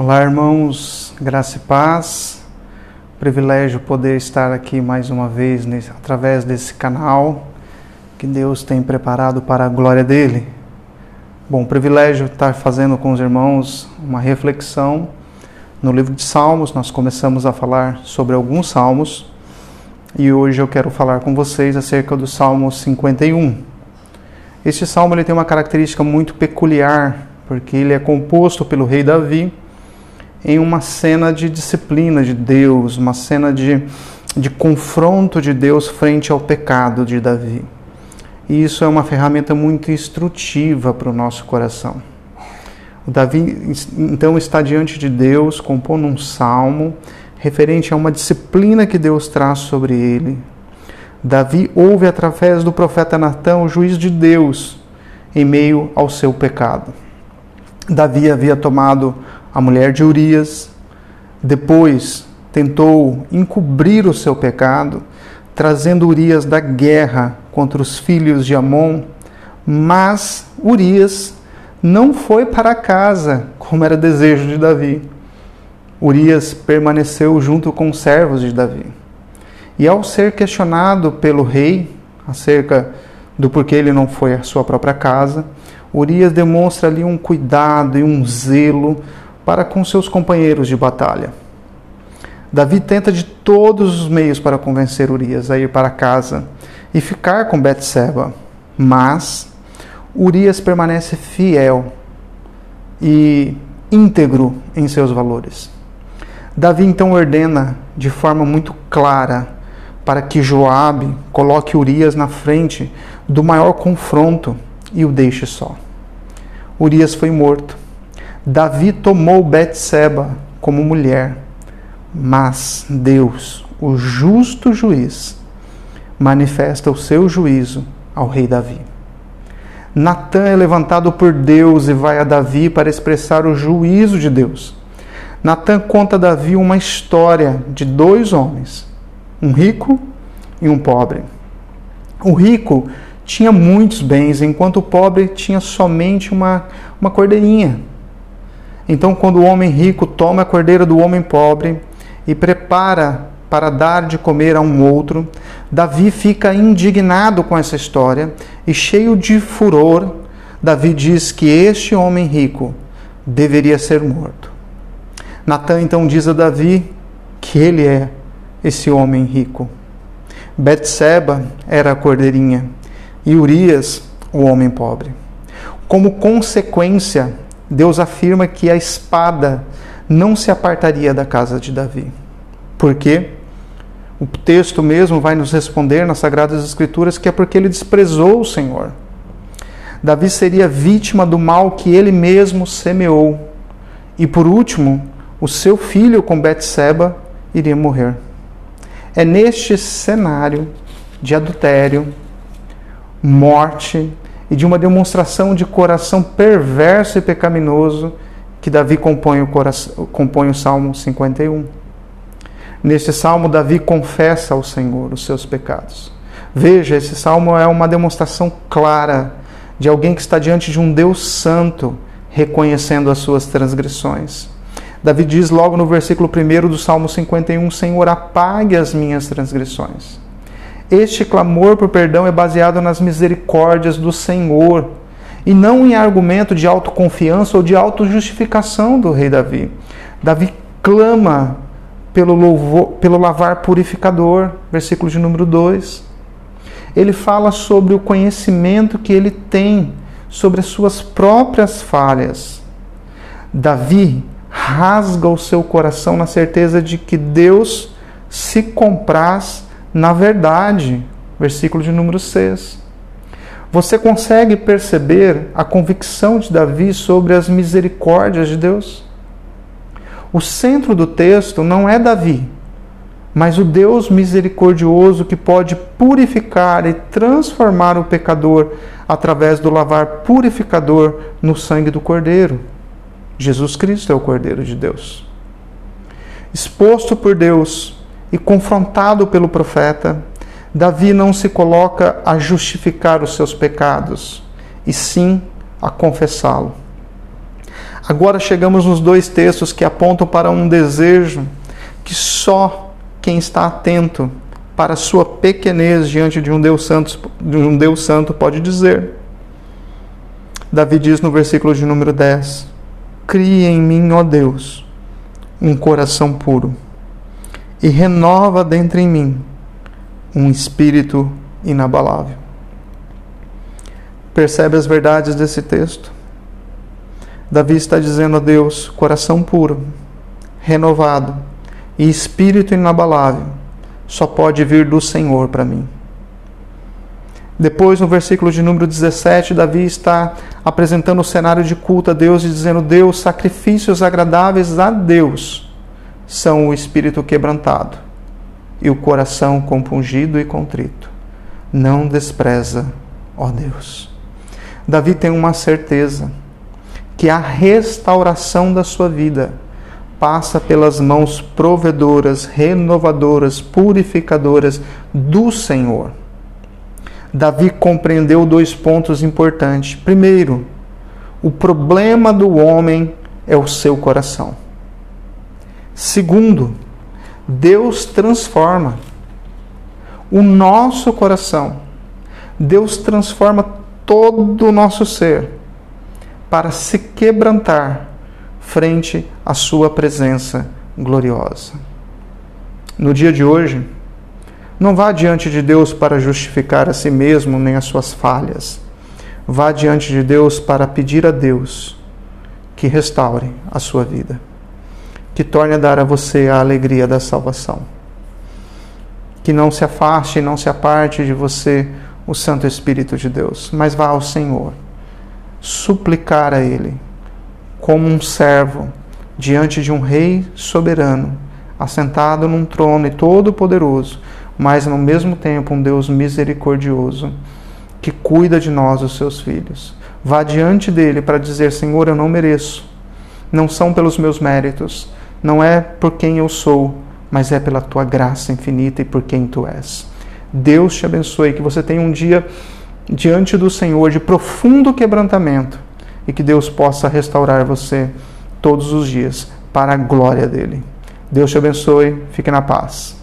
Olá, irmãos, graça e paz. Privilégio poder estar aqui mais uma vez nesse, através desse canal que Deus tem preparado para a glória dele. Bom, privilégio estar fazendo com os irmãos uma reflexão no livro de Salmos. Nós começamos a falar sobre alguns salmos e hoje eu quero falar com vocês acerca do Salmo 51. Este salmo ele tem uma característica muito peculiar, porque ele é composto pelo rei Davi em uma cena de disciplina de Deus, uma cena de, de confronto de Deus frente ao pecado de Davi. E isso é uma ferramenta muito instrutiva para o nosso coração. O Davi então está diante de Deus, compondo um salmo referente a uma disciplina que Deus traz sobre ele. Davi ouve através do profeta Natã o juízo de Deus em meio ao seu pecado. Davi havia tomado a mulher de Urias, depois tentou encobrir o seu pecado, trazendo Urias da guerra contra os filhos de Amon, mas Urias não foi para casa, como era desejo de Davi. Urias permaneceu junto com os servos de Davi. E ao ser questionado pelo rei acerca do porquê ele não foi à sua própria casa, Urias demonstra ali um cuidado e um zelo para com seus companheiros de batalha. Davi tenta de todos os meios para convencer Urias a ir para casa e ficar com Betseba, mas Urias permanece fiel e íntegro em seus valores. Davi então ordena de forma muito clara para que Joabe coloque Urias na frente do maior confronto e o deixe só. Urias foi morto Davi tomou Betseba como mulher, mas Deus, o justo juiz, manifesta o seu juízo ao rei Davi. Natã é levantado por Deus e vai a Davi para expressar o juízo de Deus. Natã conta a Davi uma história de dois homens, um rico e um pobre. O rico tinha muitos bens, enquanto o pobre tinha somente uma, uma cordeirinha então, quando o homem rico toma a cordeira do homem pobre e prepara para dar de comer a um outro, Davi fica indignado com essa história e, cheio de furor, Davi diz que este homem rico deveria ser morto. Natan então diz a Davi que ele é esse homem rico. Betseba era a cordeirinha e Urias o homem pobre. Como consequência Deus afirma que a espada não se apartaria da casa de Davi. Por quê? O texto mesmo vai nos responder nas Sagradas Escrituras que é porque ele desprezou o Senhor. Davi seria vítima do mal que ele mesmo semeou. E por último, o seu filho com Betseba iria morrer. É neste cenário de adultério, morte e de uma demonstração de coração perverso e pecaminoso que Davi compõe o, coração, compõe o Salmo 51. Neste salmo, Davi confessa ao Senhor os seus pecados. Veja, esse salmo é uma demonstração clara de alguém que está diante de um Deus santo, reconhecendo as suas transgressões. Davi diz logo no versículo 1 do Salmo 51: Senhor, apague as minhas transgressões. Este clamor por perdão é baseado nas misericórdias do Senhor e não em argumento de autoconfiança ou de autojustificação do rei Davi. Davi clama pelo, louvor, pelo lavar purificador, versículo de número 2. Ele fala sobre o conhecimento que ele tem sobre as suas próprias falhas. Davi rasga o seu coração na certeza de que Deus se compraz na verdade. Versículo de número 6. Você consegue perceber a convicção de Davi sobre as misericórdias de Deus? O centro do texto não é Davi, mas o Deus misericordioso que pode purificar e transformar o pecador através do lavar purificador no sangue do Cordeiro. Jesus Cristo é o Cordeiro de Deus. Exposto por Deus e confrontado pelo profeta, Davi não se coloca a justificar os seus pecados, e sim a confessá-lo. Agora chegamos nos dois textos que apontam para um desejo que só quem está atento para a sua pequenez diante de um Deus santo, de um Deus santo pode dizer. Davi diz no versículo de número 10: Cria em mim, ó Deus, um coração puro e renova dentro em mim um espírito inabalável. Percebe as verdades desse texto? Davi está dizendo a Deus: coração puro, renovado e espírito inabalável só pode vir do Senhor para mim. Depois, no versículo de número 17, Davi está apresentando o cenário de culto a Deus e dizendo: Deus, sacrifícios agradáveis a Deus são o espírito quebrantado e o coração compungido e contrito. Não despreza, ó Deus. Davi tem uma certeza que a restauração da sua vida passa pelas mãos provedoras, renovadoras, purificadoras do Senhor. Davi compreendeu dois pontos importantes. Primeiro, o problema do homem é o seu coração. Segundo, Deus transforma o nosso coração. Deus transforma todo o nosso ser para se quebrantar frente à Sua presença gloriosa. No dia de hoje, não vá diante de Deus para justificar a si mesmo nem as suas falhas. Vá diante de Deus para pedir a Deus que restaure a sua vida, que torne a dar a você a alegria da salvação. Que não se afaste e não se aparte de você o Santo Espírito de Deus, mas vá ao Senhor, suplicar a Ele, como um servo diante de um Rei soberano, assentado num trono e todo-poderoso, mas no mesmo tempo um Deus misericordioso que cuida de nós, os seus filhos. Vá diante dele para dizer: Senhor, eu não mereço. Não são pelos meus méritos, não é por quem eu sou, mas é pela tua graça infinita e por quem tu és. Deus te abençoe, que você tenha um dia diante do Senhor de profundo quebrantamento e que Deus possa restaurar você todos os dias para a glória dele. Deus te abençoe, fique na paz.